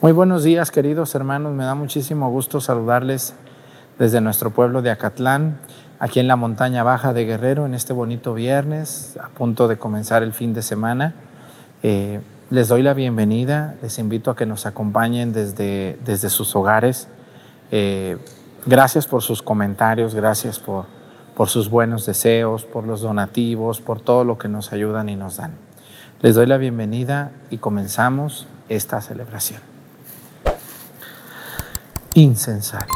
Muy buenos días, queridos hermanos. Me da muchísimo gusto saludarles desde nuestro pueblo de Acatlán, aquí en la montaña baja de Guerrero, en este bonito viernes, a punto de comenzar el fin de semana. Eh, les doy la bienvenida, les invito a que nos acompañen desde, desde sus hogares. Eh, gracias por sus comentarios, gracias por, por sus buenos deseos, por los donativos, por todo lo que nos ayudan y nos dan. Les doy la bienvenida y comenzamos esta celebración. Incensario.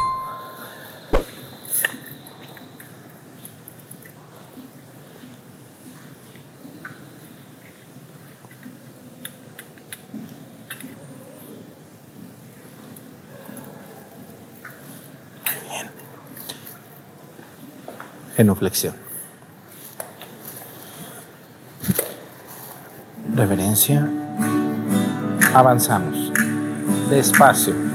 Genuflexión. Reverencia. Avanzamos. Despacio.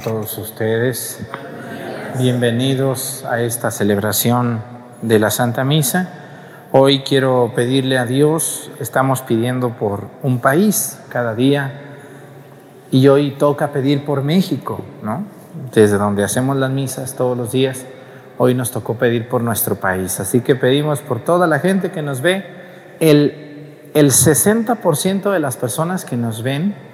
Todos ustedes. Bienvenidos a esta celebración de la Santa Misa. Hoy quiero pedirle a Dios, estamos pidiendo por un país cada día y hoy toca pedir por México, ¿no? Desde donde hacemos las misas todos los días, hoy nos tocó pedir por nuestro país. Así que pedimos por toda la gente que nos ve. El, el 60% de las personas que nos ven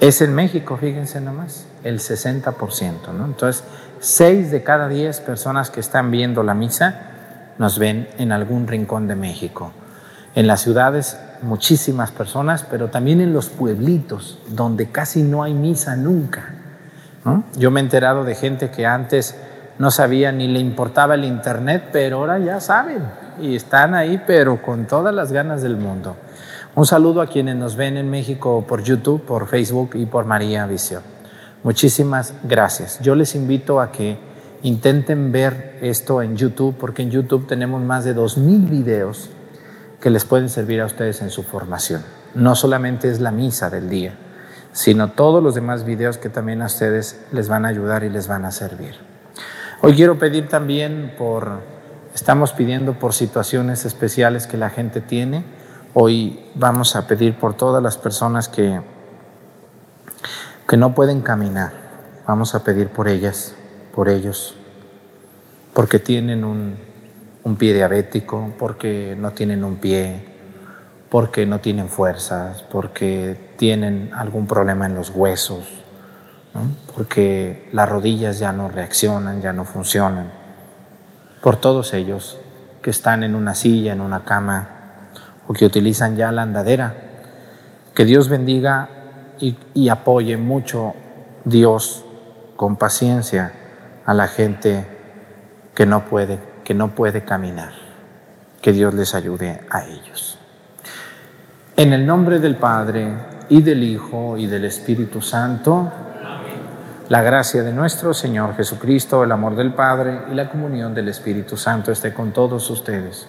es en México, fíjense nomás, el 60%, ¿no? Entonces, 6 de cada 10 personas que están viendo la misa nos ven en algún rincón de México. En las ciudades, muchísimas personas, pero también en los pueblitos, donde casi no hay misa nunca. Yo me he enterado de gente que antes no sabía ni le importaba el Internet, pero ahora ya saben y están ahí, pero con todas las ganas del mundo. Un saludo a quienes nos ven en México por YouTube, por Facebook y por María Visión. Muchísimas gracias. Yo les invito a que intenten ver esto en YouTube, porque en YouTube tenemos más de 2.000 videos que les pueden servir a ustedes en su formación. No solamente es la misa del día, sino todos los demás videos que también a ustedes les van a ayudar y les van a servir. Hoy quiero pedir también por, estamos pidiendo por situaciones especiales que la gente tiene Hoy vamos a pedir por todas las personas que, que no pueden caminar. Vamos a pedir por ellas, por ellos, porque tienen un, pie diabético, porque no tienen un pie, porque no tienen fuerzas, porque tienen algún problema en los huesos, porque las rodillas ya no reaccionan, ya no funcionan. Por todos ellos que están en una silla, en una cama, o que utilizan ya la andadera. Que Dios bendiga y, apoye mucho Dios con paciencia a la gente que no puede, que no puede caminar. Que Dios les ayude a ellos. En el nombre del Padre y del Hijo y del Espíritu Santo, La gracia de nuestro Señor Jesucristo, el amor del Padre y la comunión del Espíritu Santo esté con todos ustedes.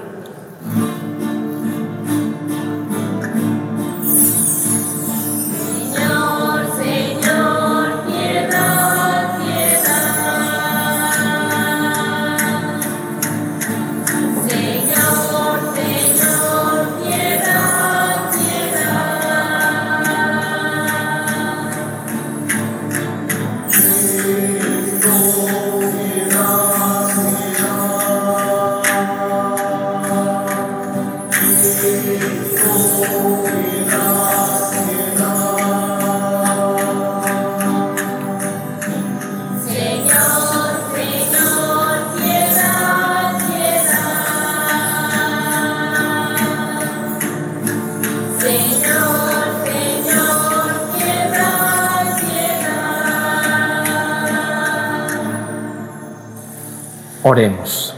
Oremos.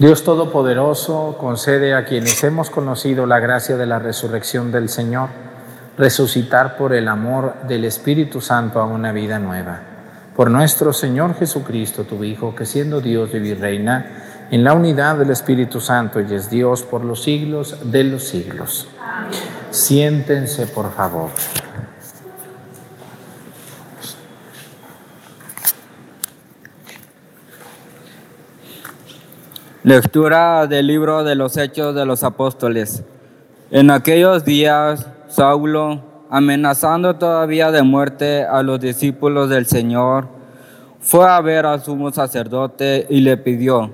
Dios Todopoderoso, concede a quienes hemos conocido la gracia de la resurrección del Señor, resucitar por el amor del Espíritu Santo a una vida nueva. Por nuestro Señor Jesucristo, tu Hijo, que siendo Dios vive y reina en la unidad del Espíritu Santo y es Dios por los siglos de los siglos. Siéntense, por favor. Lectura del libro de los Hechos de los Apóstoles. En aquellos días, Saulo, amenazando todavía de muerte a los discípulos del Señor, fue a ver al sumo sacerdote y le pidió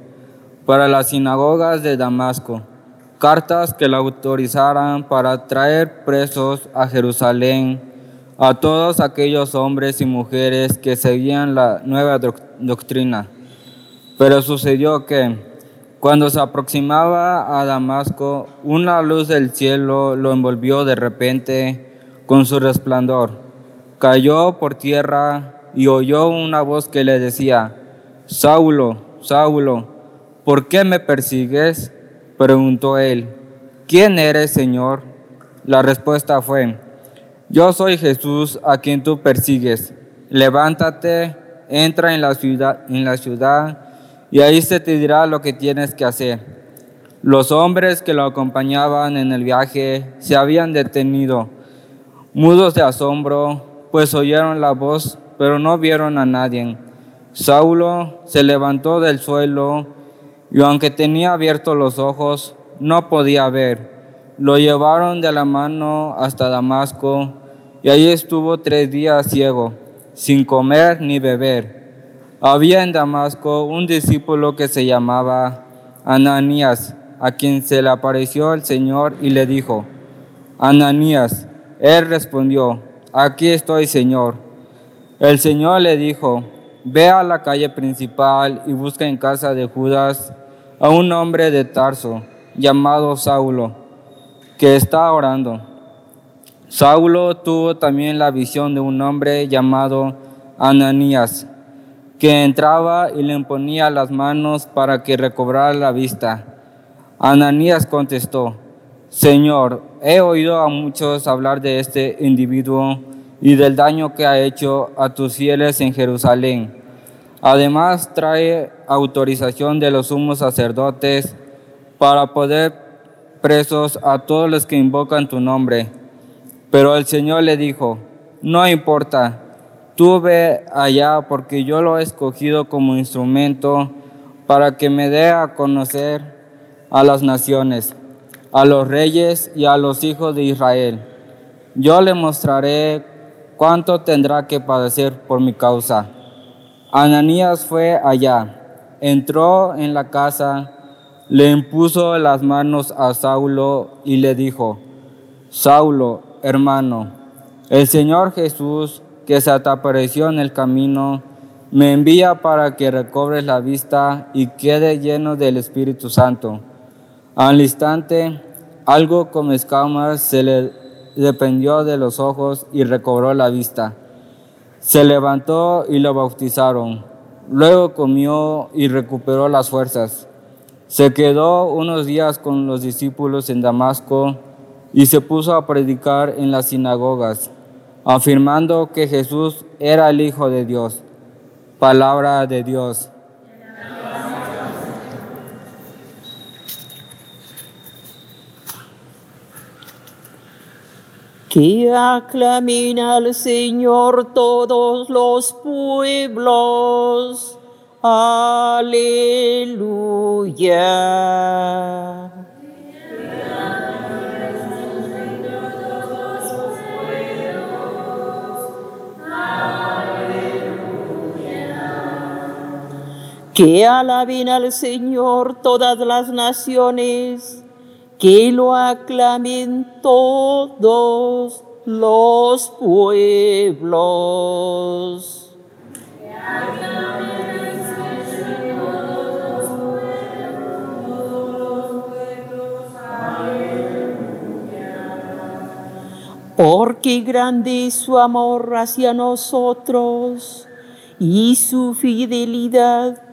para las sinagogas de Damasco cartas que le autorizaran para traer presos a Jerusalén a todos aquellos hombres y mujeres que seguían la nueva doctrina. Pero sucedió que cuando se aproximaba a Damasco, una luz del cielo lo envolvió de repente con su resplandor. Cayó por tierra y oyó una voz que le decía, Saulo, Saulo, ¿por qué me persigues? Preguntó él, ¿quién eres, Señor? La respuesta fue, yo soy Jesús a quien tú persigues. Levántate, entra en la ciudad, en la ciudad y ahí se te dirá lo que tienes que hacer. Los hombres que lo acompañaban en el viaje se habían detenido, mudos de asombro, pues oyeron la voz, pero no vieron a nadie. Saulo se levantó del suelo y aunque tenía abiertos los ojos, no podía ver. Lo llevaron de la mano hasta Damasco y allí estuvo tres días ciego, sin comer ni beber. Había en Damasco un discípulo que se llamaba Ananías, a quien se le apareció el Señor y le dijo, Ananías, él respondió, aquí estoy, Señor. El Señor le dijo, ve a la calle principal y busca en casa de Judas a un hombre de Tarso llamado Saulo, que está orando. Saulo tuvo también la visión de un hombre llamado Ananías que entraba y le imponía las manos para que recobrara la vista. Ananías contestó, Señor, he oído a muchos hablar de este individuo y del daño que ha hecho a tus fieles en Jerusalén. Además trae autorización de los sumos sacerdotes para poder presos a todos los que invocan tu nombre. Pero el Señor le dijo, no importa, Tuve allá porque yo lo he escogido como instrumento para que me dé a conocer a las naciones, a los reyes y a los hijos de Israel. Yo le mostraré cuánto tendrá que padecer por mi causa. Ananías fue allá, entró en la casa, le impuso las manos a Saulo y le dijo, Saulo, hermano, el Señor Jesús, que se te apareció en el camino, me envía para que recobres la vista y quede lleno del Espíritu Santo. Al instante, algo como escamas se le dependió de los ojos y recobró la vista. Se levantó y lo bautizaron. Luego comió y recuperó las fuerzas. Se quedó unos días con los discípulos en Damasco y se puso a predicar en las sinagogas, afirmando que Jesús era el Hijo de Dios. Palabra de Dios. Que aclamen al Señor todos los pueblos. Aleluya. Que alaben al Señor todas las naciones, que lo aclamen todos los pueblos. Porque grande es su amor hacia nosotros y su fidelidad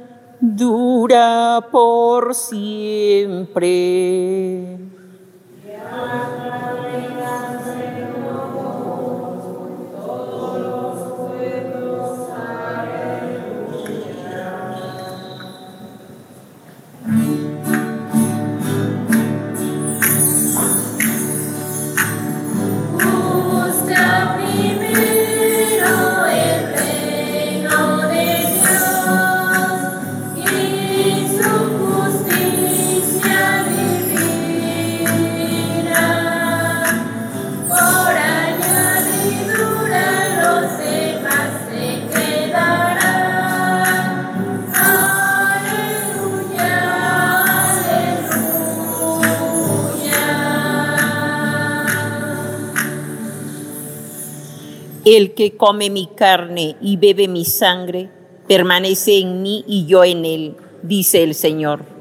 dura por siempre. El que come mi carne y bebe mi sangre, permanece en mí y yo en él, dice el Señor.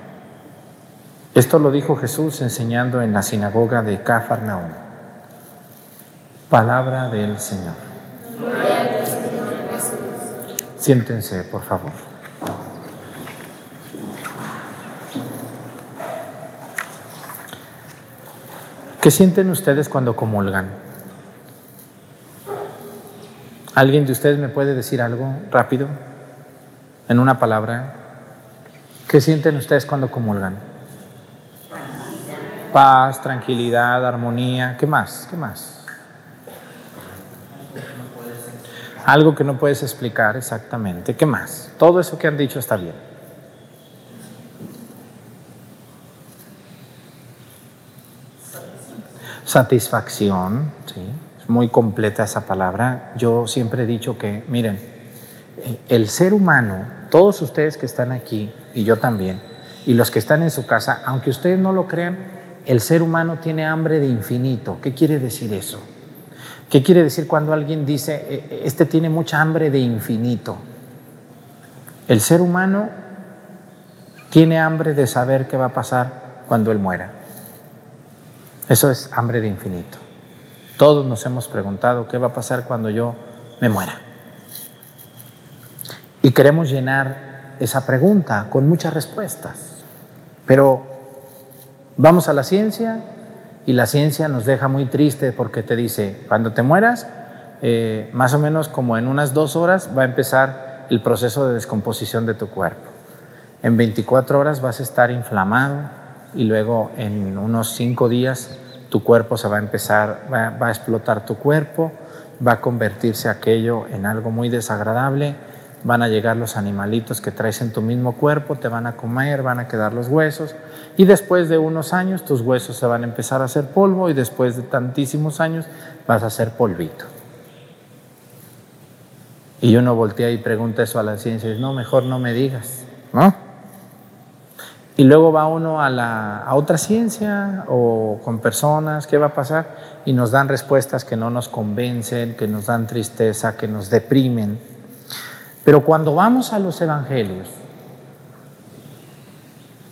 Esto lo dijo Jesús enseñando en la sinagoga de Cafarnaúm. Palabra del Señor. Siéntense, por favor. ¿Qué sienten ustedes cuando comulgan? ¿Alguien de ustedes me puede decir algo rápido? En una palabra. ¿Qué sienten ustedes cuando comulgan? Paz, tranquilidad, armonía. ¿Qué más? ¿Qué más? Algo que no puedes explicar exactamente. ¿Qué más? Todo eso que han dicho está bien. Satisfacción, sí, es muy completa esa palabra. Yo siempre he dicho que, miren, el ser humano, todos ustedes que están aquí, y yo también, y los que están en su casa, aunque ustedes no lo crean, el ser humano tiene hambre de infinito. ¿Qué quiere decir eso? ¿Qué quiere decir cuando alguien dice, "E- este tiene mucha hambre de infinito? El ser humano tiene hambre de saber qué va a pasar cuando él muera. Eso es hambre de infinito. Todos nos hemos preguntado qué va a pasar cuando yo me muera. Y queremos llenar esa pregunta con muchas respuestas. Pero vamos a la ciencia y la ciencia nos deja muy triste porque te dice, cuando te mueras, eh, más o menos como en unas dos horas va a empezar el proceso de descomposición de tu cuerpo. En 24 horas vas a estar inflamado y luego en unos 5 días tu cuerpo se va a empezar, va, va a explotar tu cuerpo, va a convertirse aquello en algo muy desagradable, van a llegar los animalitos que traes en tu mismo cuerpo, te van a comer, van a quedar los huesos y después de unos años tus huesos se van a empezar a hacer polvo y después de tantísimos años vas a ser polvito. Y uno voltea y pregunta eso a la ciencia y dice, no, mejor no me digas, ¿no? Y luego va uno a, la, a otra ciencia o con personas, ¿qué va a pasar? Y nos dan respuestas que no nos convencen, que nos dan tristeza, que nos deprimen. Pero cuando vamos a los evangelios,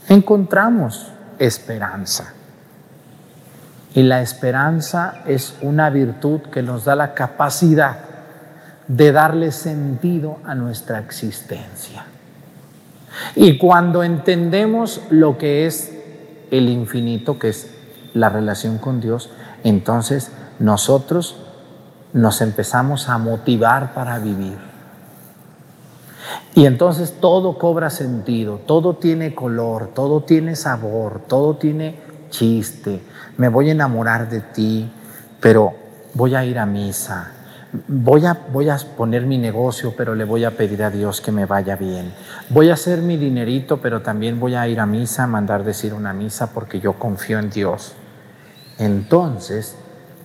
encontramos esperanza. Y la esperanza es una virtud que nos da la capacidad de darle sentido a nuestra existencia. Y cuando entendemos lo que es el infinito, que es la relación con Dios, entonces nosotros nos empezamos a motivar para vivir. Y entonces todo cobra sentido, todo tiene color, todo tiene sabor, todo tiene chiste. Me voy a enamorar de ti, pero voy a ir a misa. Voy a, voy a poner mi negocio, pero le voy a pedir a Dios que me vaya bien. Voy a hacer mi dinerito, pero también voy a ir a misa, mandar decir una misa porque yo confío en Dios. Entonces,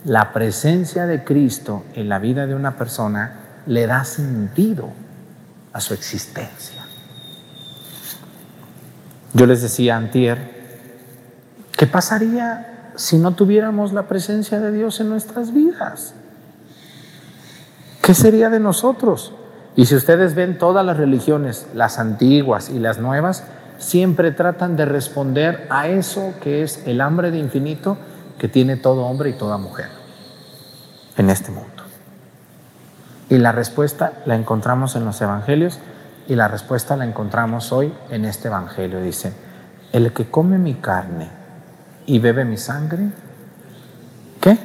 la presencia de Cristo en la vida de una persona le da sentido a su existencia. Yo les decía antier, ¿qué pasaría si no tuviéramos la presencia de Dios en nuestras vidas? ¿Qué sería de nosotros? Y si ustedes ven todas las religiones, las antiguas y las nuevas, siempre tratan de responder a eso que es el hambre de infinito que tiene todo hombre y toda mujer en este mundo. Y la respuesta la encontramos en los evangelios y la respuesta la encontramos hoy en este evangelio. Dice, el que come mi carne y bebe mi sangre, ¿qué?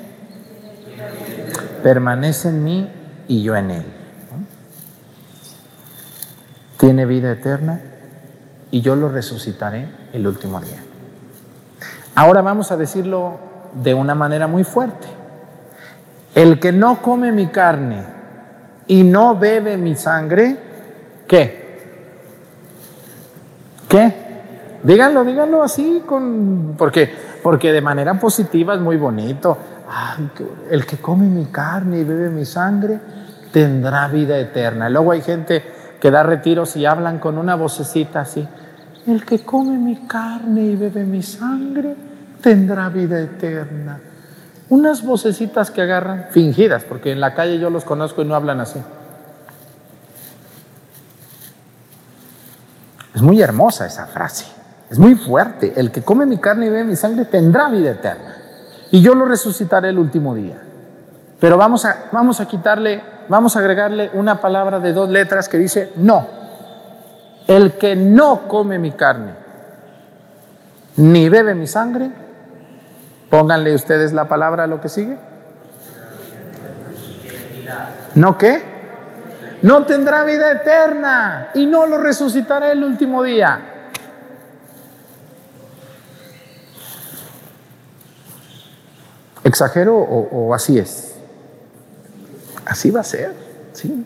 Permanece en mí y yo en él. Tiene vida eterna y yo lo resucitaré el último día. Ahora vamos a decirlo de una manera muy fuerte. El que no come mi carne y no bebe mi sangre, ¿qué? ¿Qué? Díganlo, díganlo así, con, porque, porque de manera positiva es muy bonito. El que come mi carne y bebe mi sangre tendrá vida eterna. Luego hay gente que da retiros y hablan con una vocecita así. El que come mi carne y bebe mi sangre tendrá vida eterna. Unas vocecitas que agarran, fingidas, porque en la calle yo los conozco y no hablan así. Es muy hermosa esa frase, es muy fuerte. El que come mi carne y bebe mi sangre tendrá vida eterna. Y yo lo resucitaré el último día. Pero vamos a, vamos a quitarle, vamos a agregarle una palabra de dos letras que dice no. El que no come mi carne ni bebe mi sangre, pónganle ustedes la palabra a lo que sigue. ¿No qué? No tendrá vida eterna y no lo resucitará el último día. ¿Exagero o, así es? Así va a ser, ¿sí?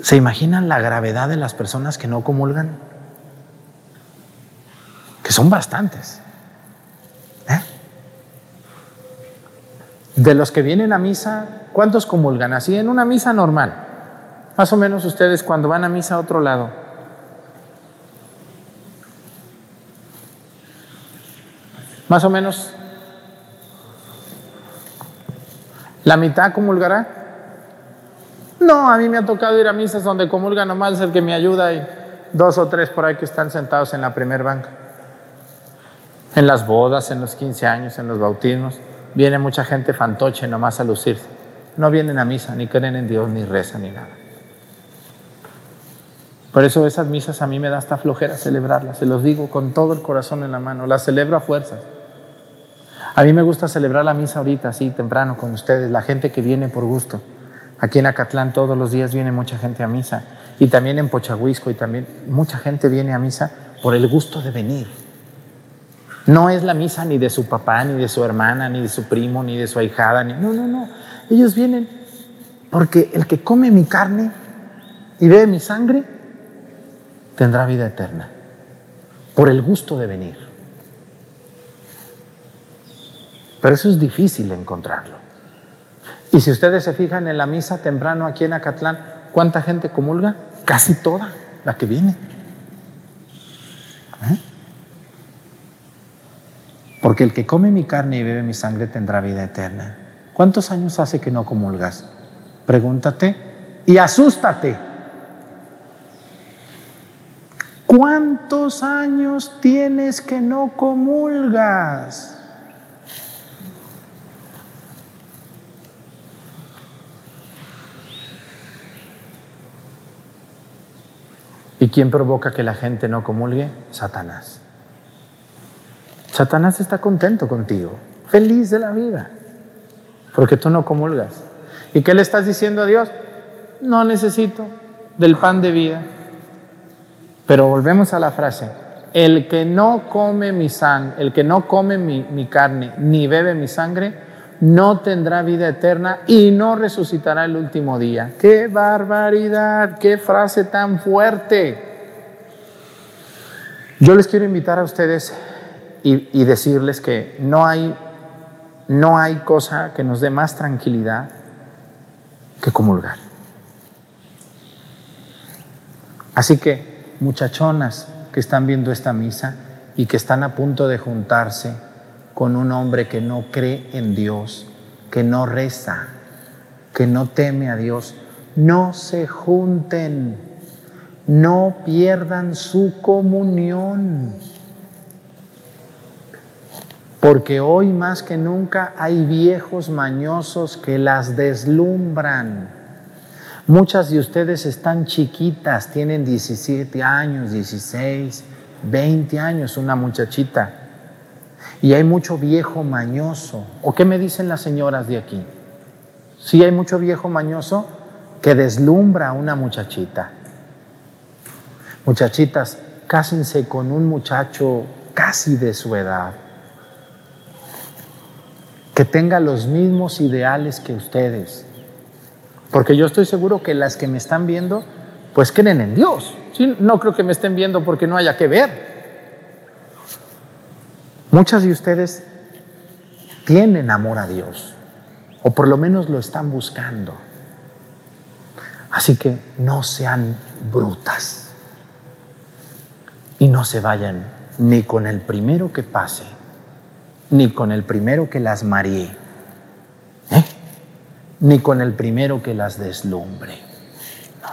¿Se imaginan la gravedad de las personas que no comulgan? Que son bastantes. De los que vienen a misa, ¿cuántos comulgan? Así en una misa normal. Más o menos ustedes cuando van a misa a otro lado. Más o menos. ¿La mitad comulgará? No, a mí me ha tocado ir a misas donde comulga nomás el que me ayuda y dos o tres por ahí que están sentados en la primer banca. En las bodas, en los 15 años, en los bautismos, viene mucha gente fantoche nomás a lucirse. No vienen a misa, ni creen en Dios, ni rezan, ni nada. Por eso esas misas a mí me da hasta flojera celebrarlas, se los digo con todo el corazón en la mano, las celebro a fuerzas. A mí me gusta celebrar la misa ahorita, así temprano, con ustedes, la gente que viene por gusto. Aquí en Acatlán todos los días viene mucha gente a misa. Y también en Pochahuisco y también mucha gente viene a misa por el gusto de venir. No es la misa ni de su papá, ni de su hermana, ni de su primo, ni de su ahijada. Ni... No, no, no. Ellos vienen porque el que come mi carne y bebe mi sangre tendrá vida eterna. Por el gusto de venir. Pero eso es difícil encontrarlo. Y si ustedes se fijan en la misa temprano aquí en Acatlán, ¿cuánta gente comulga? Casi toda la que viene. ¿Eh? Porque el que come mi carne y bebe mi sangre tendrá vida eterna. ¿Cuántos años hace que no comulgas? Pregúntate y asústate. ¿Cuántos años tienes que no comulgas? ¿Y quién provoca que la gente no comulgue? Satanás. Satanás está contento contigo, feliz de la vida, porque tú no comulgas. ¿Y qué le estás diciendo a Dios? No necesito del pan de vida. Pero volvemos a la frase, el que no come mi sangre, el que no come mi, mi carne, ni bebe mi sangre, no tendrá vida eterna y no resucitará el último día. ¡Qué barbaridad! ¡Qué frase tan fuerte! Yo les quiero invitar a ustedes y, decirles que no hay, no hay cosa que nos dé más tranquilidad que comulgar. Así que, muchachonas que están viendo esta misa y que están a punto de juntarse con un hombre que no cree en Dios, que no reza, que no teme a Dios, no se junten, no pierdan su comunión. Porque hoy más que nunca hay viejos mañosos que las deslumbran. Muchas de ustedes están chiquitas, tienen 17 años, 16, 20 años, una muchachita. Y hay mucho viejo mañoso. ¿O qué me dicen las señoras de aquí? Sí hay mucho viejo mañoso que deslumbra a una muchachita. Muchachitas, cásense con un muchacho casi de su edad que tenga los mismos ideales que ustedes. Porque yo estoy seguro que las que me están viendo, pues creen en Dios. ¿sí? No creo que me estén viendo porque no haya que ver. Muchas de ustedes tienen amor a Dios, o por lo menos lo están buscando. Así que no sean brutas y no se vayan ni con el primero que pase ni con el primero que las maríe, ¿eh? ni con el primero que las deslumbre. No.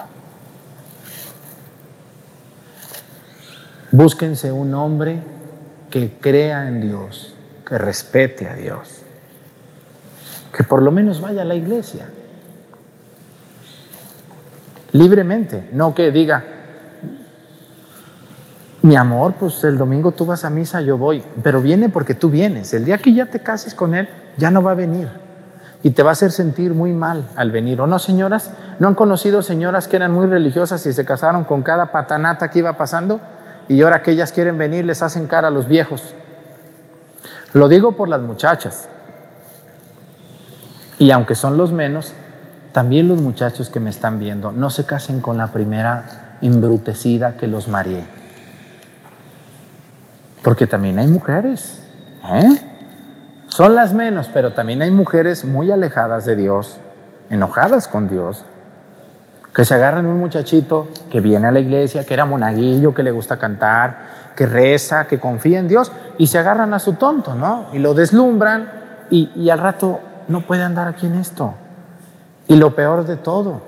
Búsquense un hombre que crea en Dios, que respete a Dios. que por lo menos vaya a la iglesia. Libremente, no que diga, mi amor, pues el domingo tú vas a misa, yo voy, pero viene porque tú vienes. El día que ya te cases con él, ya no va a venir. Y te va a hacer sentir muy mal al venir. ¿O no, señoras? ¿No han conocido señoras que eran muy religiosas y se casaron con cada patanata que iba pasando? Y ahora que ellas quieren venir, les hacen cara a los viejos. Lo digo por las muchachas. Y aunque son los menos, también los muchachos que me están viendo, no se casen con la primera embrutecida que los mareé. Porque también hay mujeres. ¿eh? Son las menos, pero también hay mujeres muy alejadas de Dios, enojadas con Dios, que se agarran un muchachito que viene a la iglesia, que era monaguillo, que le gusta cantar, que reza, que confía en Dios, y se agarran a su tonto, ¿no? Y lo deslumbran y, y al rato no puede andar aquí en esto. Y lo peor de todo,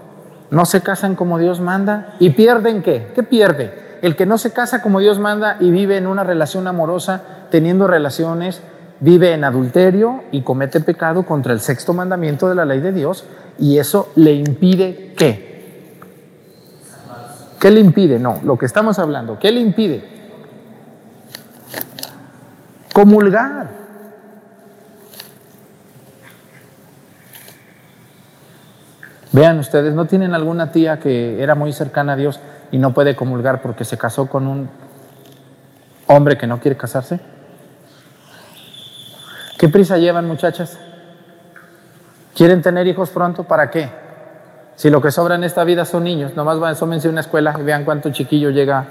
no se casan como Dios manda y pierden qué? ¿Qué pierde? El que no se casa como Dios manda y vive en una relación amorosa, teniendo relaciones, vive en adulterio y comete pecado contra el sexto mandamiento de la ley de Dios y eso le impide qué? ¿Qué le impide? No, lo que estamos hablando, ¿qué le impide? Comulgar. Vean ustedes, ¿no tienen alguna tía que era muy cercana a Dios y no puede comulgar porque se casó con un hombre que no quiere casarse? ¿Qué prisa llevan muchachas? ¿Quieren tener hijos pronto? ¿Para qué? Si lo que sobra en esta vida son niños, nomás van, asómense a una escuela y vean cuánto chiquillo llega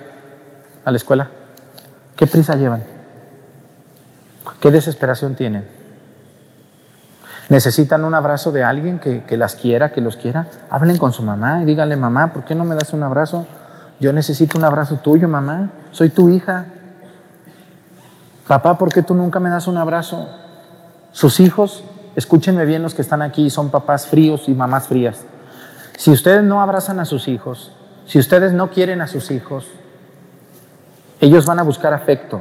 a la escuela. ¿Qué prisa llevan? ¿Qué desesperación tienen? ¿Necesitan un abrazo de alguien que, las quiera, que los quiera? Hablen con su mamá y díganle, mamá, ¿por qué no me das un abrazo? Yo necesito un abrazo tuyo, mamá. Soy tu hija. Papá, ¿por qué tú nunca me das un abrazo? Sus hijos, escúchenme bien los que están aquí, son papás fríos y mamás frías. Si ustedes no abrazan a sus hijos, si ustedes no quieren a sus hijos, ellos van a buscar afecto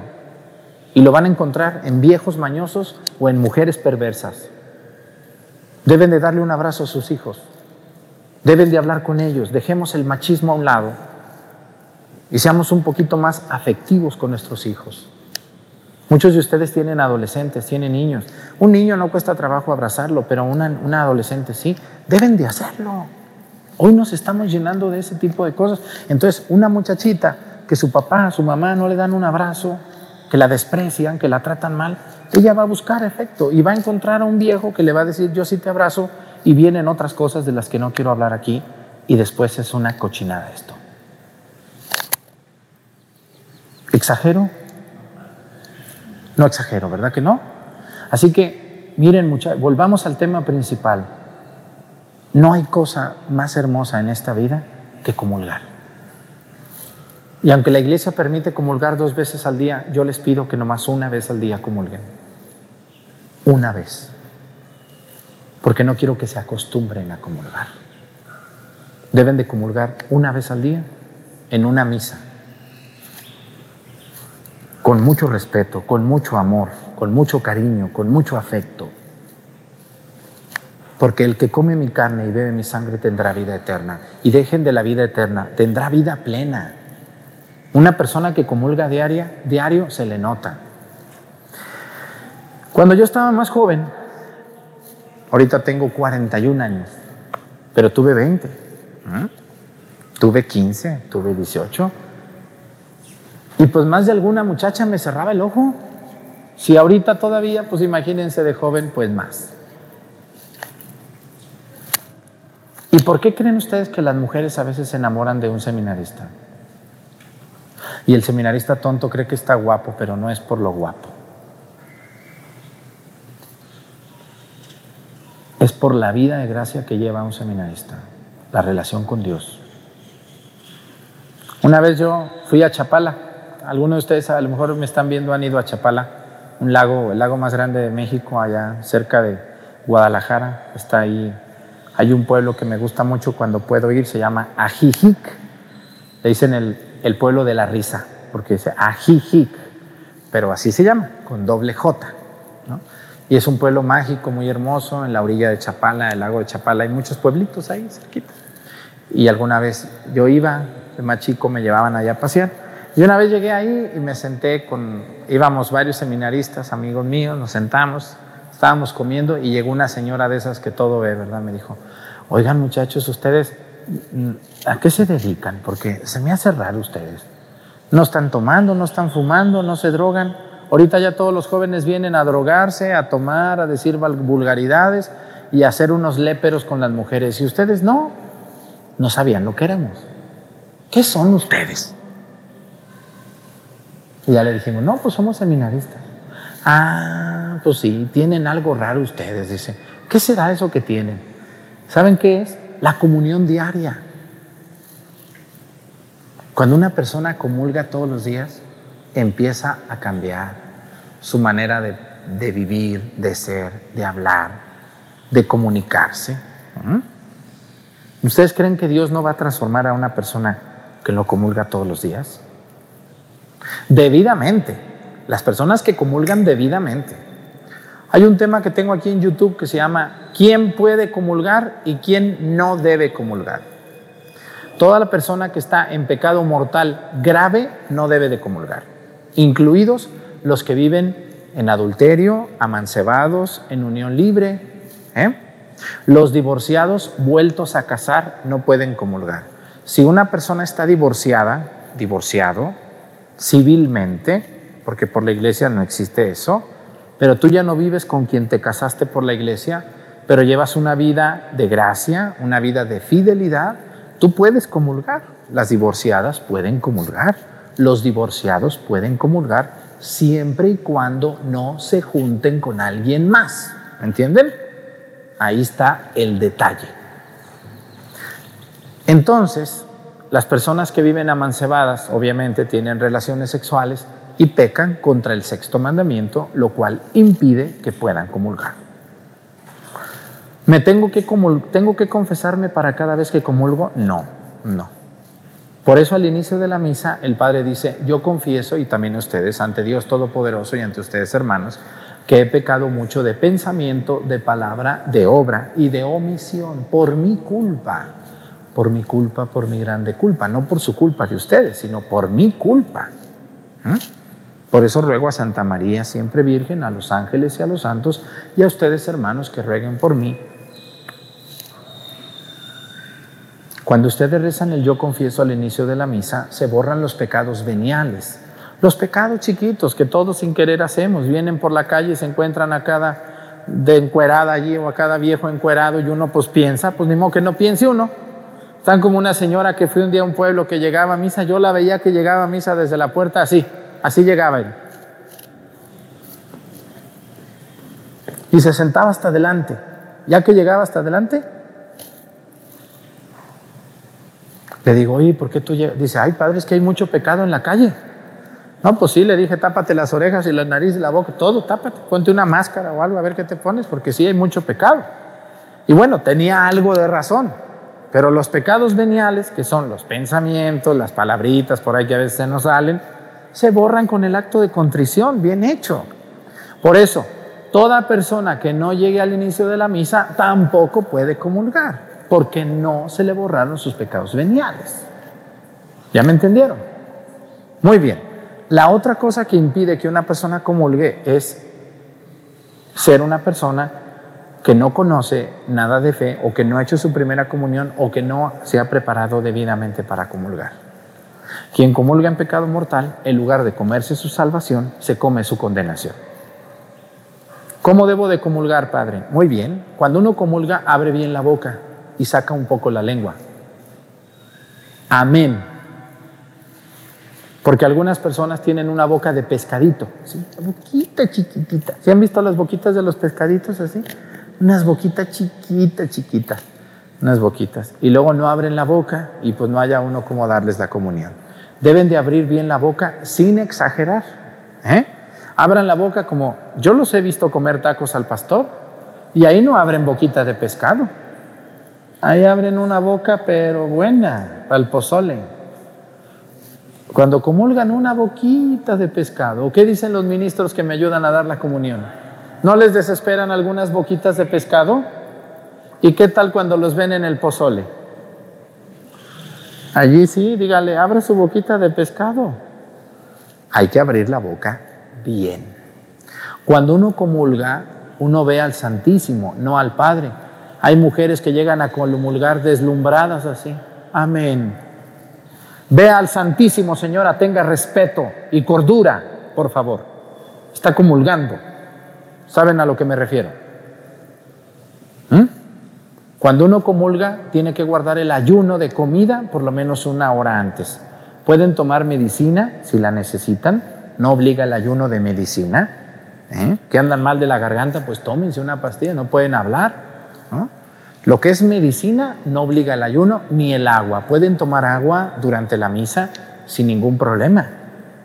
y lo van a encontrar en viejos mañosos o en mujeres perversas. Deben de darle un abrazo a sus hijos. Deben de hablar con ellos. Dejemos el machismo a un lado y seamos un poquito más afectivos con nuestros hijos. Muchos de ustedes tienen adolescentes, tienen niños. Un niño no cuesta trabajo abrazarlo, pero una, una adolescente sí. Deben de hacerlo. Hoy nos estamos llenando de ese tipo de cosas. Entonces, una muchachita que su papá, su mamá no le dan un abrazo, que la desprecian, que la tratan mal, ella va a buscar efecto y va a encontrar a un viejo que le va a decir, yo sí te abrazo, y vienen otras cosas de las que no quiero hablar aquí, y después es una cochinada esto. ¿Exagero? No exagero, ¿verdad que no? Así que, miren, muchachos, volvamos al tema principal. No hay cosa más hermosa en esta vida que comulgar. Y aunque la iglesia permite comulgar dos veces al día, yo les pido que nomás una vez al día comulguen. Una vez. Porque no quiero que se acostumbren a comulgar. Deben de comulgar una vez al día en una misa. Con mucho respeto, con mucho amor, con mucho cariño, con mucho afecto. Porque el que come mi carne y bebe mi sangre tendrá vida eterna. Y dejen de la vida eterna, tendrá vida plena. Una persona que comulga diaria, diario se le nota. Cuando yo estaba más joven, ahorita tengo 41 años, pero tuve 20, ¿eh? tuve 15, tuve 18. Y pues más de alguna muchacha me cerraba el ojo. Si ahorita todavía, pues imagínense de joven, pues más. ¿Y por qué creen ustedes que las mujeres a veces se enamoran de un seminarista? Y el seminarista tonto cree que está guapo, pero no es por lo guapo. Es por la vida de gracia que lleva un seminarista, la relación con Dios. Una vez yo fui a Chapala, algunos de ustedes a lo mejor me están viendo, han ido a Chapala, un lago, el lago más grande de México, allá cerca de Guadalajara, está ahí. Hay un pueblo que me gusta mucho cuando puedo ir, se llama Ajijic. Le dicen el, el pueblo de la risa, porque dice Ajijic, pero así se llama, con doble J. Y es un pueblo mágico, muy hermoso, en la orilla de Chapala, el lago de Chapala. Hay muchos pueblitos ahí cerquita. Y alguna vez yo iba, de más chico me llevaban allá a pasear. Y una vez llegué ahí y me senté con, íbamos varios seminaristas, amigos míos, nos sentamos, estábamos comiendo y llegó una señora de esas que todo ve, ¿verdad? Me dijo, oigan muchachos, ustedes, ¿a qué se dedican? Porque se me hace raro ustedes. No están tomando, no están fumando, no se drogan. Ahorita ya todos los jóvenes vienen a drogarse, a tomar, a decir vulgaridades y a hacer unos léperos con las mujeres. Y ustedes no, no sabían lo que éramos. ¿Qué son ustedes? Y ya le dijimos, no, pues somos seminaristas. Ah, pues sí, tienen algo raro ustedes, dice. ¿Qué será eso que tienen? ¿Saben qué es? La comunión diaria. Cuando una persona comulga todos los días, empieza a cambiar su manera de, vivir, de ser, de hablar, de comunicarse. ¿Mm? ¿Ustedes creen que Dios no va a transformar a una persona que lo comulga todos los días? Debidamente. Las personas que comulgan debidamente. Hay un tema que tengo aquí en YouTube que se llama ¿Quién puede comulgar y quién no debe comulgar? Toda la persona que está en pecado mortal grave no debe de comulgar, incluidos los que viven en adulterio, amancebados, en unión libre. ¿eh? Los divorciados vueltos a casar no pueden comulgar. Si una persona está divorciada, divorciado, civilmente, porque por la iglesia no existe eso, pero tú ya no vives con quien te casaste por la iglesia, pero llevas una vida de gracia, una vida de fidelidad, tú puedes comulgar. Las divorciadas pueden comulgar, los divorciados pueden comulgar siempre y cuando no se junten con alguien más. ¿Me entienden? Ahí está el detalle. Entonces, las personas que viven amancebadas obviamente tienen relaciones sexuales y pecan contra el sexto mandamiento, lo cual impide que puedan comulgar. ¿Me tengo que, tengo que confesarme para cada vez que comulgo? No, no. Por eso al inicio de la misa el Padre dice, yo confieso y también ustedes ante Dios Todopoderoso y ante ustedes hermanos, que he pecado mucho de pensamiento, de palabra, de obra y de omisión por mi culpa, por mi culpa, por mi grande culpa, no por su culpa de ustedes, sino por mi culpa. Por eso ruego a Santa María, siempre Virgen, a los ángeles y a los santos, y a ustedes hermanos que rueguen por mí. Cuando ustedes rezan el yo confieso al inicio de la misa, se borran los pecados veniales. Los pecados chiquitos que todos sin querer hacemos, vienen por la calle y se encuentran a cada de encuerada allí o a cada viejo encuerado y uno pues piensa, pues ni modo que no piense uno. Están como una señora que fue un día a un pueblo que llegaba a misa, yo la veía que llegaba a misa desde la puerta así, así llegaba él. Y se sentaba hasta adelante. Ya que llegaba hasta adelante, le digo, oye, ¿por qué tú llegas? Dice, ay, padre, es que hay mucho pecado en la calle. No, pues sí, le dije, tápate las orejas y la nariz y la boca, todo, tápate, ponte una máscara o algo a ver qué te pones, porque sí hay mucho pecado. Y bueno, tenía algo de razón, pero los pecados veniales, que son los pensamientos, las palabritas por ahí que a veces se nos salen, se borran con el acto de contrición, bien hecho. Por eso, toda persona que no llegue al inicio de la misa tampoco puede comulgar, porque no se le borraron sus pecados veniales. ¿Ya me entendieron? Muy bien. La otra cosa que impide que una persona comulgue es ser una persona que no conoce nada de fe o que no ha hecho su primera comunión o que no se ha preparado debidamente para comulgar. Quien comulga en pecado mortal, en lugar de comerse su salvación, se come su condenación. ¿Cómo debo de comulgar, Padre? Muy bien. Cuando uno comulga, abre bien la boca y saca un poco la lengua. Amén. Porque algunas personas tienen una boca de pescadito, ¿sí? boquita chiquitita. ¿Se han visto las boquitas de los pescaditos así? Unas boquitas chiquitas, chiquitas. Unas boquitas. Y luego no abren la boca y pues no haya uno como darles la comunión. Deben de abrir bien la boca sin exagerar. ¿eh? Abran la boca como yo los he visto comer tacos al pastor y ahí no abren boquita de pescado. Ahí abren una boca pero buena para el pozole. Cuando comulgan una boquita de pescado, ¿qué dicen los ministros que me ayudan a dar la comunión? ¿No les desesperan algunas boquitas de pescado? ¿Y qué tal cuando los ven en el pozole? Allí sí, dígale, abre su boquita de pescado. Hay que abrir la boca bien. Cuando uno comulga, uno ve al Santísimo, no al Padre. Hay mujeres que llegan a comulgar deslumbradas así. Amén. Ve al Santísimo, señora, tenga respeto y cordura, por favor. Está comulgando. ¿Saben a lo que me refiero? ¿Mm? Cuando uno comulga, tiene que guardar el ayuno de comida por lo menos una hora antes. Pueden tomar medicina si la necesitan, no obliga el ayuno de medicina. ¿eh? Que andan mal de la garganta, pues tómense una pastilla, no pueden hablar. ¿No? Lo que es medicina no obliga el ayuno ni el agua. Pueden tomar agua durante la misa sin ningún problema.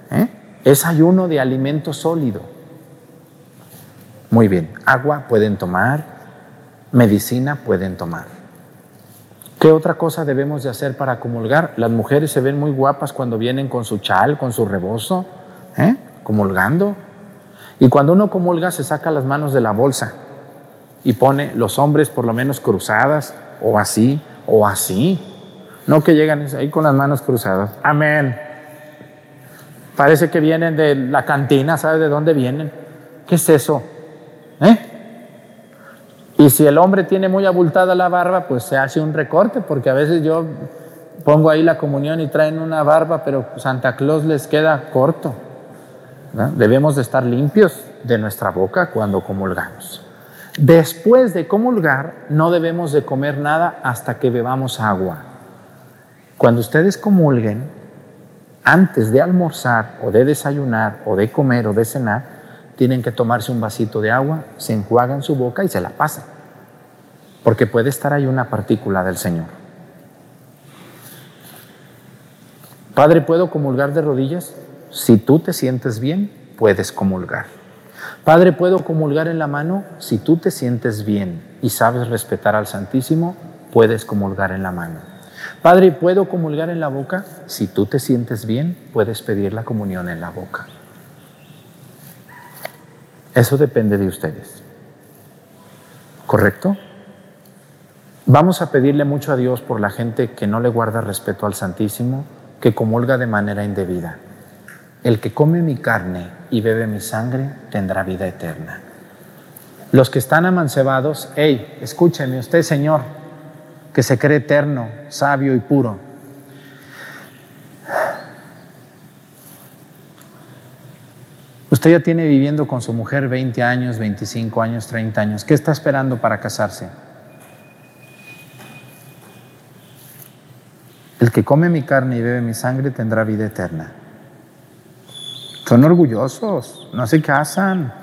¿eh? Es ayuno de alimento sólido. Muy bien, agua pueden tomar, medicina pueden tomar. ¿Qué otra cosa debemos de hacer para comulgar? Las mujeres se ven muy guapas cuando vienen con su chal, con su rebozo, ¿eh? comulgando. Y cuando uno comulga se saca las manos de la bolsa y pone los hombres por lo menos cruzadas o así o así. No que llegan ahí con las manos cruzadas. Amén. Parece que vienen de la cantina, ¿sabe de dónde vienen? ¿Qué es eso? ¿Eh? Y si el hombre tiene muy abultada la barba, pues se hace un recorte, porque a veces yo pongo ahí la comunión y traen una barba, pero Santa Claus les queda corto. Debemos de estar limpios de nuestra boca cuando comulgamos. Después de comulgar, no debemos de comer nada hasta que bebamos agua. Cuando ustedes comulguen, antes de almorzar o de desayunar o de comer o de cenar, tienen que tomarse un vasito de agua, se enjuagan su boca y se la pasan. Porque puede estar ahí una partícula del Señor. Padre, ¿puedo comulgar de rodillas? Si tú te sientes bien, puedes comulgar. Padre, ¿puedo comulgar en la mano? Si tú te sientes bien y sabes respetar al Santísimo, puedes comulgar en la mano. Padre, ¿puedo comulgar en la boca? Si tú te sientes bien, puedes pedir la comunión en la boca. Eso depende de ustedes. ¿Correcto? Vamos a pedirle mucho a Dios por la gente que no le guarda respeto al Santísimo, que comulga de manera indebida. El que come mi carne y bebe mi sangre tendrá vida eterna. Los que están amancebados, hey, escúcheme usted, Señor, que se cree eterno, sabio y puro. Usted ya tiene viviendo con su mujer 20 años, 25 años, 30 años. ¿Qué está esperando para casarse? El que come mi carne y bebe mi sangre tendrá vida eterna. Son orgullosos, no se casan.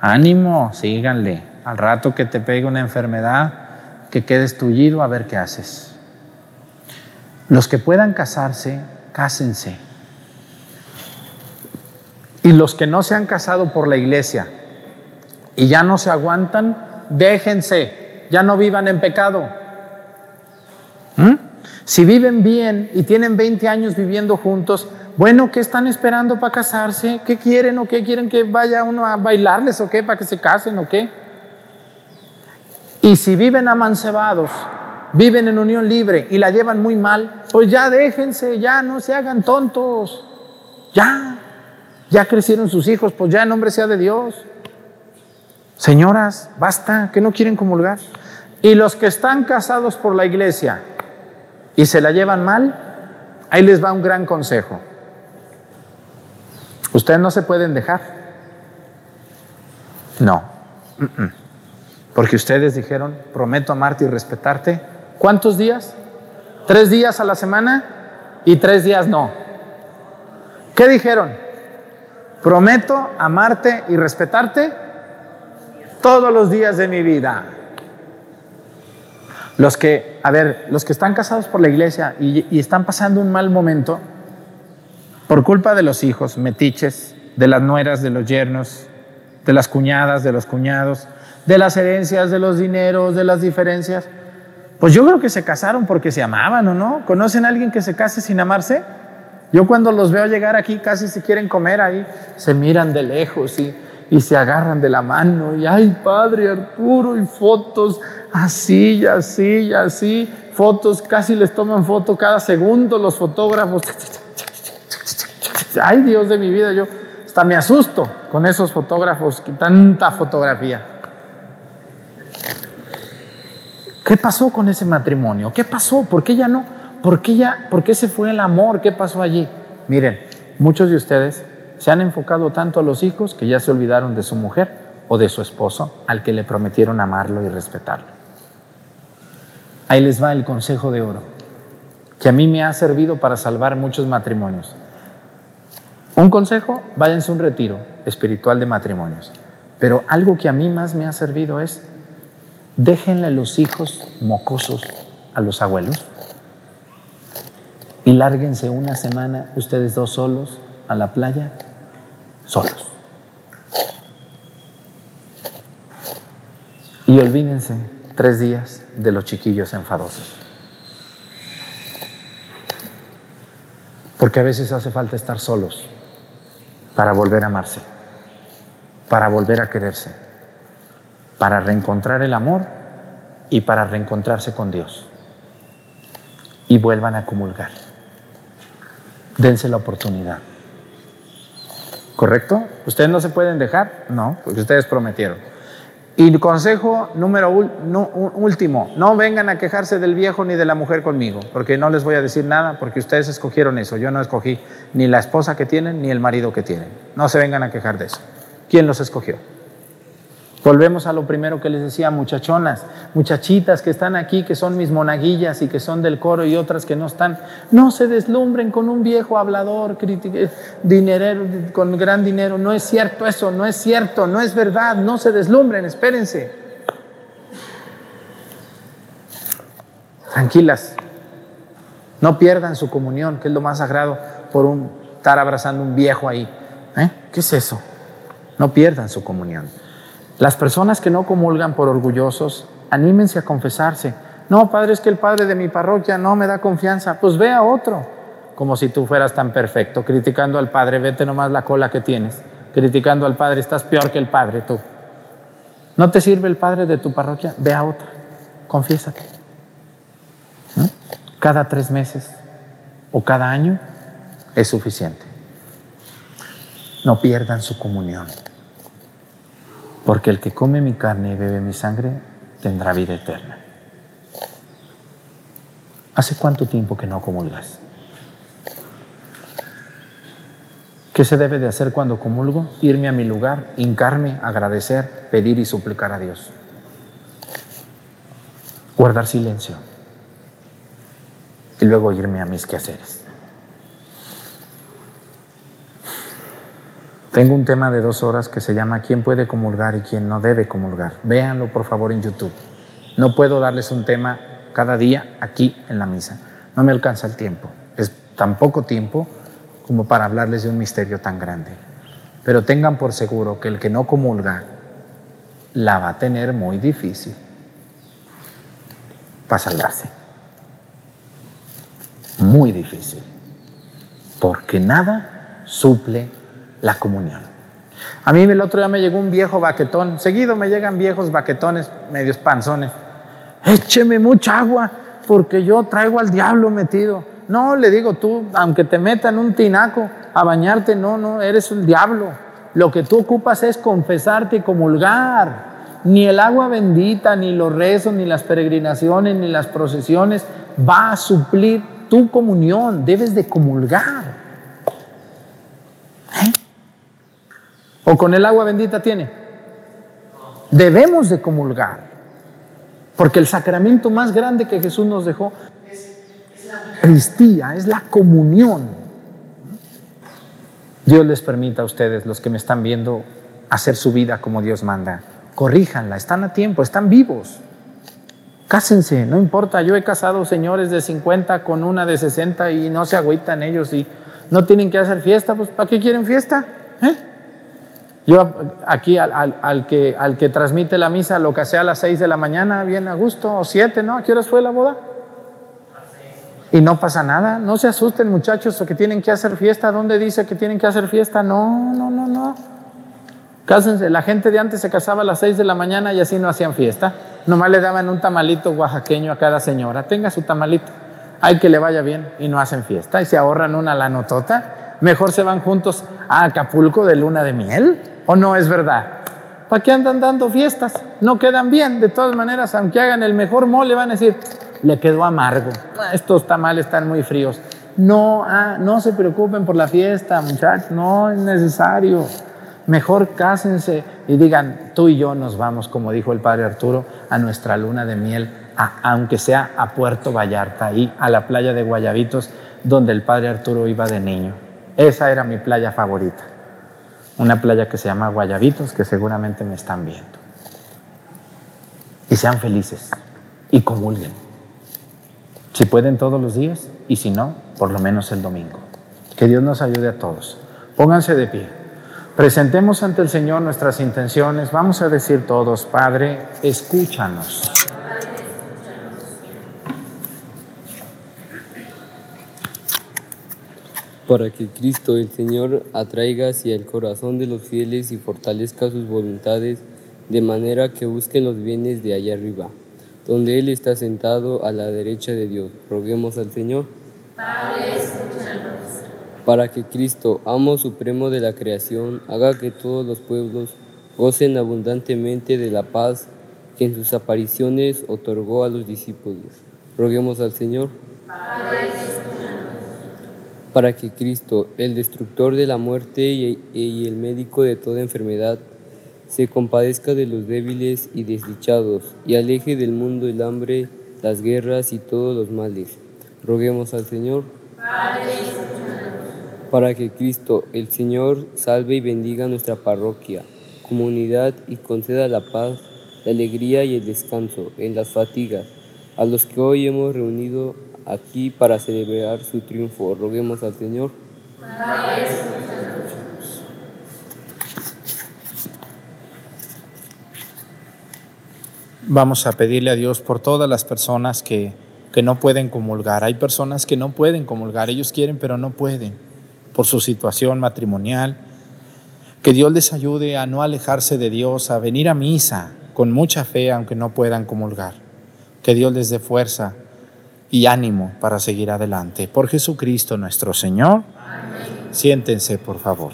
Ánimo, síganle. Al rato que te pegue una enfermedad, que quedes tullido, a ver qué haces. Los que puedan casarse, cásense. Y los que no se han casado por la iglesia y ya no se aguantan, déjense, ya no vivan en pecado. ¿Mm? Si viven bien y tienen 20 años viviendo juntos, bueno, ¿qué están esperando para casarse? ¿Qué quieren o qué quieren que vaya uno a bailarles o qué para que se casen o qué? Y si viven amancebados, viven en unión libre y la llevan muy mal, pues ya déjense, ya no se hagan tontos. Ya, ya crecieron sus hijos, pues ya en nombre sea de Dios. Señoras, basta, que no quieren comulgar. Y los que están casados por la iglesia y se la llevan mal, ahí les va un gran consejo. Ustedes no se pueden dejar. No. Porque ustedes dijeron, prometo amarte y respetarte. ¿Cuántos días? ¿Tres días a la semana? Y tres días no. ¿Qué dijeron? Prometo amarte y respetarte todos los días de mi vida. Los que, a ver, los que están casados por la iglesia y, están pasando un mal momento por culpa de los hijos, metiches, de las nueras, de los yernos, de las cuñadas, de los cuñados, de las herencias, de los dineros, de las diferencias. Pues yo creo que se casaron porque se amaban o no. ¿Conocen a alguien que se case sin amarse? Yo cuando los veo llegar aquí casi se quieren comer ahí, se miran de lejos y, y se agarran de la mano y ay padre Arturo y fotos así y así y así, fotos, casi les toman foto cada segundo los fotógrafos. Ay Dios de mi vida, yo hasta me asusto con esos fotógrafos, que tanta fotografía. ¿Qué pasó con ese matrimonio? ¿Qué pasó? ¿Por qué ya no? ¿Por qué ya? ¿Por qué se fue el amor? ¿Qué pasó allí? Miren, muchos de ustedes se han enfocado tanto a los hijos que ya se olvidaron de su mujer o de su esposo al que le prometieron amarlo y respetarlo. Ahí les va el consejo de oro, que a mí me ha servido para salvar muchos matrimonios. Un consejo, váyanse a un retiro espiritual de matrimonios. Pero algo que a mí más me ha servido es, déjenle los hijos mocosos a los abuelos y lárguense una semana ustedes dos solos a la playa, solos. Y olvídense tres días de los chiquillos enfadosos. Porque a veces hace falta estar solos para volver a amarse, para volver a quererse, para reencontrar el amor y para reencontrarse con Dios. Y vuelvan a comulgar. Dense la oportunidad. ¿Correcto? ¿Ustedes no se pueden dejar? No, porque ustedes prometieron. Y consejo número último, no vengan a quejarse del viejo ni de la mujer conmigo, porque no les voy a decir nada, porque ustedes escogieron eso. Yo no escogí ni la esposa que tienen ni el marido que tienen. No se vengan a quejar de eso. ¿Quién los escogió? Volvemos a lo primero que les decía, muchachonas, muchachitas que están aquí, que son mis monaguillas y que son del coro y otras que no están. No se deslumbren con un viejo hablador, eh, dinerero, con gran dinero. No es cierto eso, no es cierto, no es verdad. No se deslumbren, espérense. Tranquilas. No pierdan su comunión, que es lo más sagrado, por un, estar abrazando un viejo ahí. ¿Eh? ¿Qué es eso? No pierdan su comunión. Las personas que no comulgan por orgullosos, anímense a confesarse. No, padre, es que el padre de mi parroquia no me da confianza. Pues ve a otro. Como si tú fueras tan perfecto, criticando al padre, vete nomás la cola que tienes. Criticando al padre, estás peor que el padre tú. ¿No te sirve el padre de tu parroquia? Ve a otra. Confiésate. Cada tres meses o cada año es suficiente. No pierdan su comunión. Porque el que come mi carne y bebe mi sangre tendrá vida eterna. ¿Hace cuánto tiempo que no comulgas? ¿Qué se debe de hacer cuando comulgo? Irme a mi lugar, hincarme, agradecer, pedir y suplicar a Dios. Guardar silencio. Y luego irme a mis quehaceres. Tengo un tema de dos horas que se llama ¿Quién puede comulgar y quién no debe comulgar? Véanlo por favor en YouTube. No puedo darles un tema cada día aquí en la misa. No me alcanza el tiempo. Es tan poco tiempo como para hablarles de un misterio tan grande. Pero tengan por seguro que el que no comulga la va a tener muy difícil para salvarse. Muy difícil. Porque nada suple la comunión. A mí el otro día me llegó un viejo baquetón. Seguido me llegan viejos baquetones, medios panzones. Écheme mucha agua porque yo traigo al diablo metido. No, le digo tú, aunque te metan un tinaco a bañarte, no, no, eres un diablo. Lo que tú ocupas es confesarte y comulgar. Ni el agua bendita, ni los rezos, ni las peregrinaciones, ni las procesiones va a suplir tu comunión. Debes de comulgar. ¿O con el agua bendita tiene? Debemos de comulgar. Porque el sacramento más grande que Jesús nos dejó es la Eucaristía, es la comunión. Dios les permita a ustedes, los que me están viendo, hacer su vida como Dios manda. Corríjanla, están a tiempo, están vivos. Cásense, no importa. Yo he casado señores de 50 con una de 60 y no se agüitan ellos y no tienen que hacer fiesta, pues ¿para qué quieren fiesta? ¿Eh? Yo aquí al, al, que, al que transmite la misa, lo que sea a las 6 de la mañana, bien a gusto, o 7, ¿no? ¿A qué horas fue la boda? Y no pasa nada, no se asusten muchachos o que tienen que hacer fiesta. ¿Dónde dice que tienen que hacer fiesta? No, no, no, no. Cásense, la gente de antes se casaba a las 6 de la mañana y así no hacían fiesta. Nomás le daban un tamalito oaxaqueño a cada señora. Tenga su tamalito. Hay que le vaya bien y no hacen fiesta y se ahorran una lanotota. Mejor se van juntos a Acapulco de luna de miel. ¿O no es verdad? ¿Para qué andan dando fiestas? No quedan bien. De todas maneras, aunque hagan el mejor mole, van a decir, le quedó amargo. Estos tamales están muy fríos. No, ah, no se preocupen por la fiesta, muchachos. No es necesario. Mejor cásense y digan, tú y yo nos vamos, como dijo el padre Arturo, a nuestra luna de miel, a- aunque sea a Puerto Vallarta, ahí a la playa de Guayabitos, donde el padre Arturo iba de niño. Esa era mi playa favorita. Una playa que se llama Guayabitos, que seguramente me están viendo. Y sean felices y comulguen. Si pueden todos los días y si no, por lo menos el domingo. Que Dios nos ayude a todos. Pónganse de pie. Presentemos ante el Señor nuestras intenciones. Vamos a decir todos, Padre, escúchanos. Para que Cristo el Señor atraiga hacia el corazón de los fieles y fortalezca sus voluntades, de manera que busquen los bienes de allá arriba, donde Él está sentado a la derecha de Dios. Roguemos al Señor. Para que Cristo, amo supremo de la creación, haga que todos los pueblos gocen abundantemente de la paz que en sus apariciones otorgó a los discípulos. Roguemos al Señor para que Cristo, el destructor de la muerte y, y el médico de toda enfermedad, se compadezca de los débiles y desdichados y aleje del mundo el hambre, las guerras y todos los males. Roguemos al Señor. Para que Cristo, el Señor, salve y bendiga nuestra parroquia, comunidad y conceda la paz, la alegría y el descanso en las fatigas a los que hoy hemos reunido aquí para celebrar su triunfo. Roguemos al Señor. Vamos a pedirle a Dios por todas las personas que, que no pueden comulgar. Hay personas que no pueden comulgar, ellos quieren pero no pueden por su situación matrimonial. Que Dios les ayude a no alejarse de Dios, a venir a misa con mucha fe aunque no puedan comulgar. Que Dios les dé fuerza y ánimo para seguir adelante. Por Jesucristo nuestro Señor. Siéntense, por favor.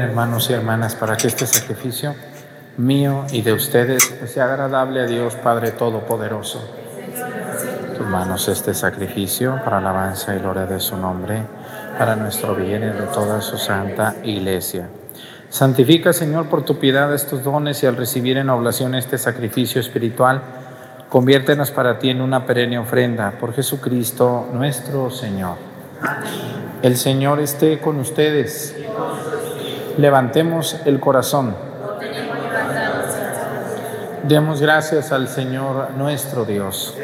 Hermanos y hermanas para que este sacrificio mío y de ustedes sea agradable a Dios Padre Todopoderoso. Manos este sacrificio para alabanza y gloria de su nombre, para nuestro bien y de toda su santa iglesia. Santifica, Señor, por tu piedad estos dones y al recibir en oblación este sacrificio espiritual, conviértenos para ti en una perenne ofrenda por Jesucristo nuestro Señor. El Señor esté con ustedes. Levantemos el corazón. Demos gracias al Señor nuestro Dios.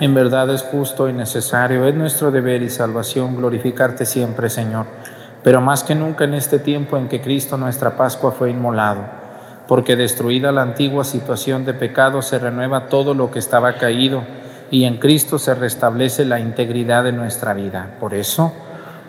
En verdad es justo y necesario, es nuestro deber y salvación glorificarte siempre, Señor, pero más que nunca en este tiempo en que Cristo nuestra Pascua fue inmolado, porque destruida la antigua situación de pecado se renueva todo lo que estaba caído y en Cristo se restablece la integridad de nuestra vida. Por eso,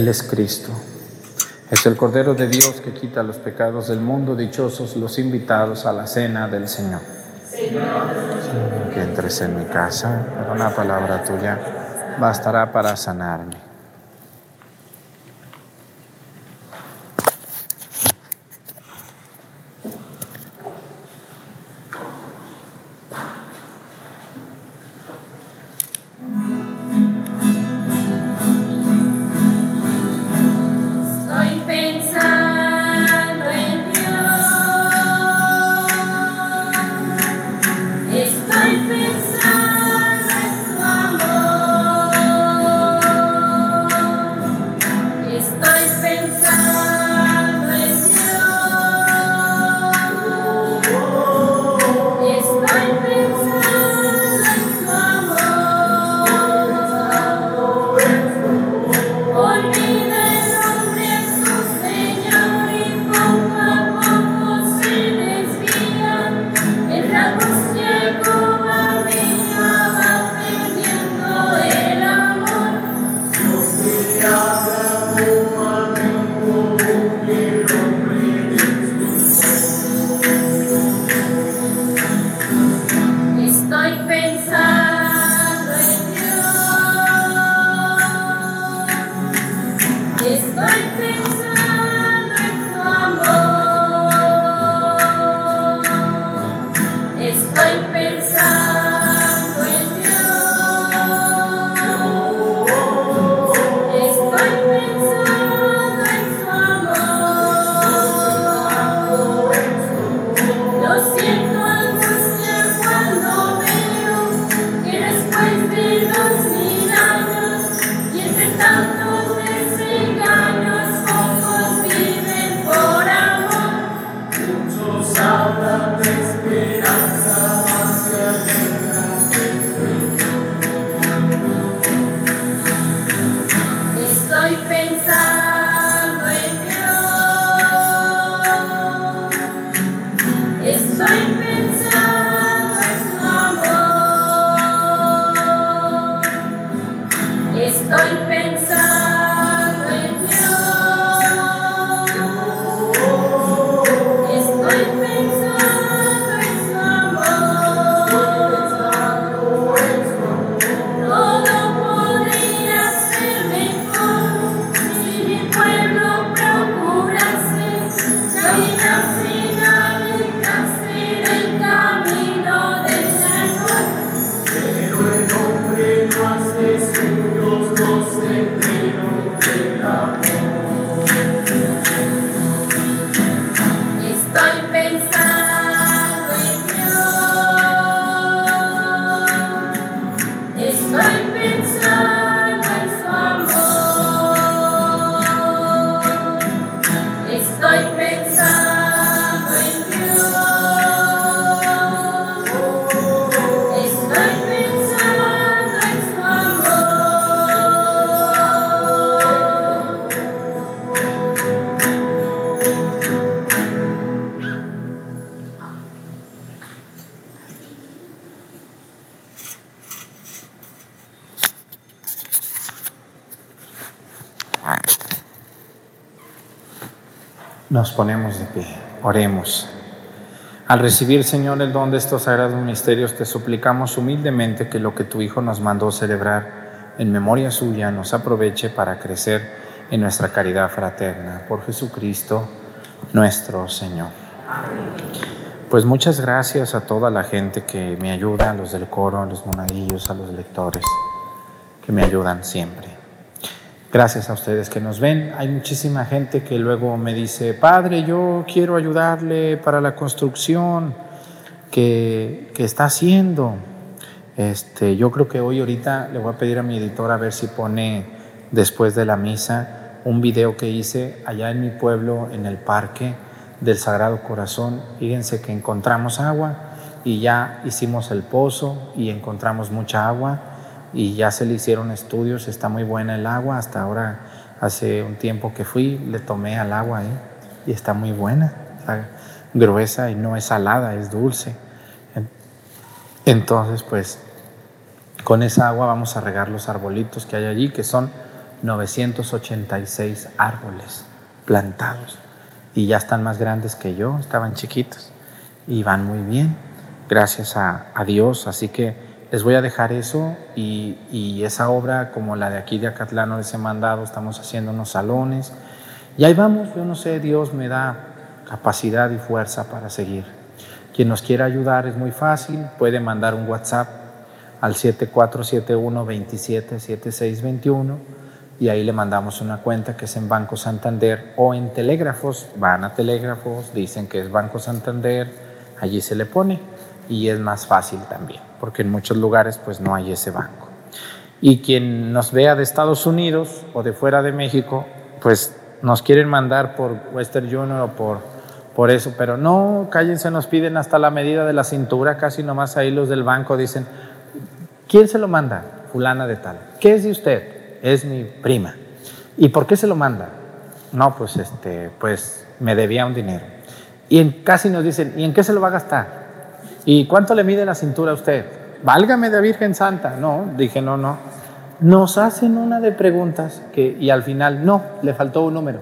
Él es Cristo. Es el Cordero de Dios que quita los pecados del mundo. Dichosos los invitados a la cena del Señor. Señor, que entres en mi casa, pero una palabra tuya bastará para sanarme. Nos ponemos de pie, oremos. Al recibir, Señor, el don de estos sagrados misterios, te suplicamos humildemente que lo que tu Hijo nos mandó celebrar en memoria suya nos aproveche para crecer en nuestra caridad fraterna. Por Jesucristo, nuestro Señor. Pues muchas gracias a toda la gente que me ayuda, a los del coro, a los monaguillos, a los lectores, que me ayudan siempre. Gracias a ustedes que nos ven. Hay muchísima gente que luego me dice, Padre, yo quiero ayudarle para la construcción que, que está haciendo. Este, yo creo que hoy ahorita le voy a pedir a mi editor a ver si pone después de la misa un video que hice allá en mi pueblo, en el parque del Sagrado Corazón. Fíjense que encontramos agua y ya hicimos el pozo y encontramos mucha agua y ya se le hicieron estudios, está muy buena el agua, hasta ahora hace un tiempo que fui, le tomé al agua ¿eh? y está muy buena, está gruesa y no es salada, es dulce. Entonces, pues, con esa agua vamos a regar los arbolitos que hay allí, que son 986 árboles plantados y ya están más grandes que yo, estaban chiquitos y van muy bien, gracias a, a Dios, así que les voy a dejar eso y, esa obra como la de aquí de Acatlán les he mandado, estamos haciendo unos salones. Y ahí vamos, yo no sé, Dios me da capacidad y fuerza para seguir. Quien nos quiera ayudar es muy fácil, puede mandar un WhatsApp al 7471-277621 y ahí le mandamos una cuenta que es en Banco Santander o en Telégrafos, van a Telégrafos, dicen que es Banco Santander, allí se le pone y es más fácil también porque en muchos lugares pues no hay ese banco. Y quien nos vea de Estados Unidos o de fuera de México, pues nos quieren mandar por Western Union o por, por eso, pero no, cállense, nos piden hasta la medida de la cintura, casi nomás ahí los del banco dicen, ¿quién se lo manda? Fulana de tal. ¿Qué es de usted? Es mi prima. ¿Y por qué se lo manda? No, pues este, pues me debía un dinero. Y en, casi nos dicen, ¿y en qué se lo va a gastar? ¿Y cuánto le mide la cintura a usted? Válgame de Virgen Santa. No, dije, no, no. Nos hacen una de preguntas y al final, no, le faltó un número.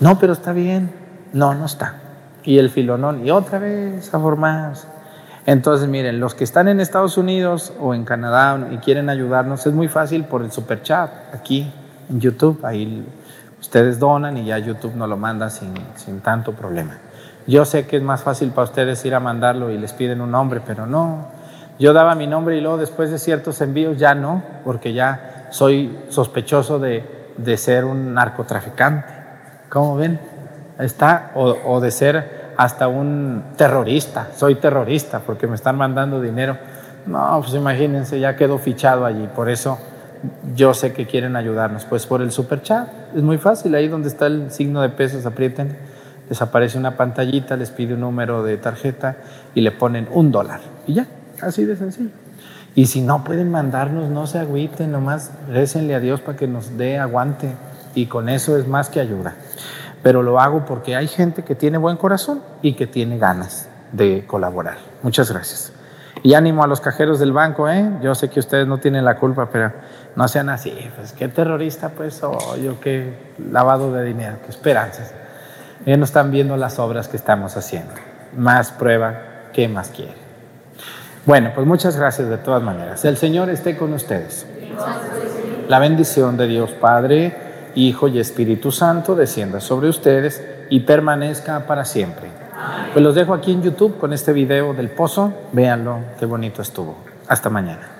No, pero está bien. No, no está. Y el filonón, y otra vez a formarse. Entonces, miren, los que están en Estados Unidos o en Canadá y quieren ayudarnos, es muy fácil por el super chat aquí en YouTube. Ahí ustedes donan y ya YouTube nos lo manda sin, sin tanto problema. Yo sé que es más fácil para ustedes ir a mandarlo y les piden un nombre, pero no. Yo daba mi nombre y luego después de ciertos envíos ya no, porque ya soy sospechoso de, de ser un narcotraficante. ¿Cómo ven? Está, o, o de ser hasta un terrorista. Soy terrorista porque me están mandando dinero. No, pues imagínense, ya quedó fichado allí. Por eso yo sé que quieren ayudarnos. Pues por el super chat. Es muy fácil, ahí donde está el signo de pesos, aprieten les aparece una pantallita, les pide un número de tarjeta y le ponen un dólar. Y ya, así de sencillo. Y si no pueden mandarnos, no se agüiten, nomás récenle a Dios para que nos dé aguante. Y con eso es más que ayuda. Pero lo hago porque hay gente que tiene buen corazón y que tiene ganas de colaborar. Muchas gracias. Y ánimo a los cajeros del banco, ¿eh? Yo sé que ustedes no tienen la culpa, pero no sean así. Pues qué terrorista, pues, soy yo qué lavado de dinero, qué esperanzas. Ellos no están viendo las obras que estamos haciendo. Más prueba, ¿qué más quiere? Bueno, pues muchas gracias de todas maneras. El Señor esté con ustedes. La bendición de Dios Padre, Hijo y Espíritu Santo descienda sobre ustedes y permanezca para siempre. Pues los dejo aquí en YouTube con este video del pozo. Véanlo, qué bonito estuvo. Hasta mañana.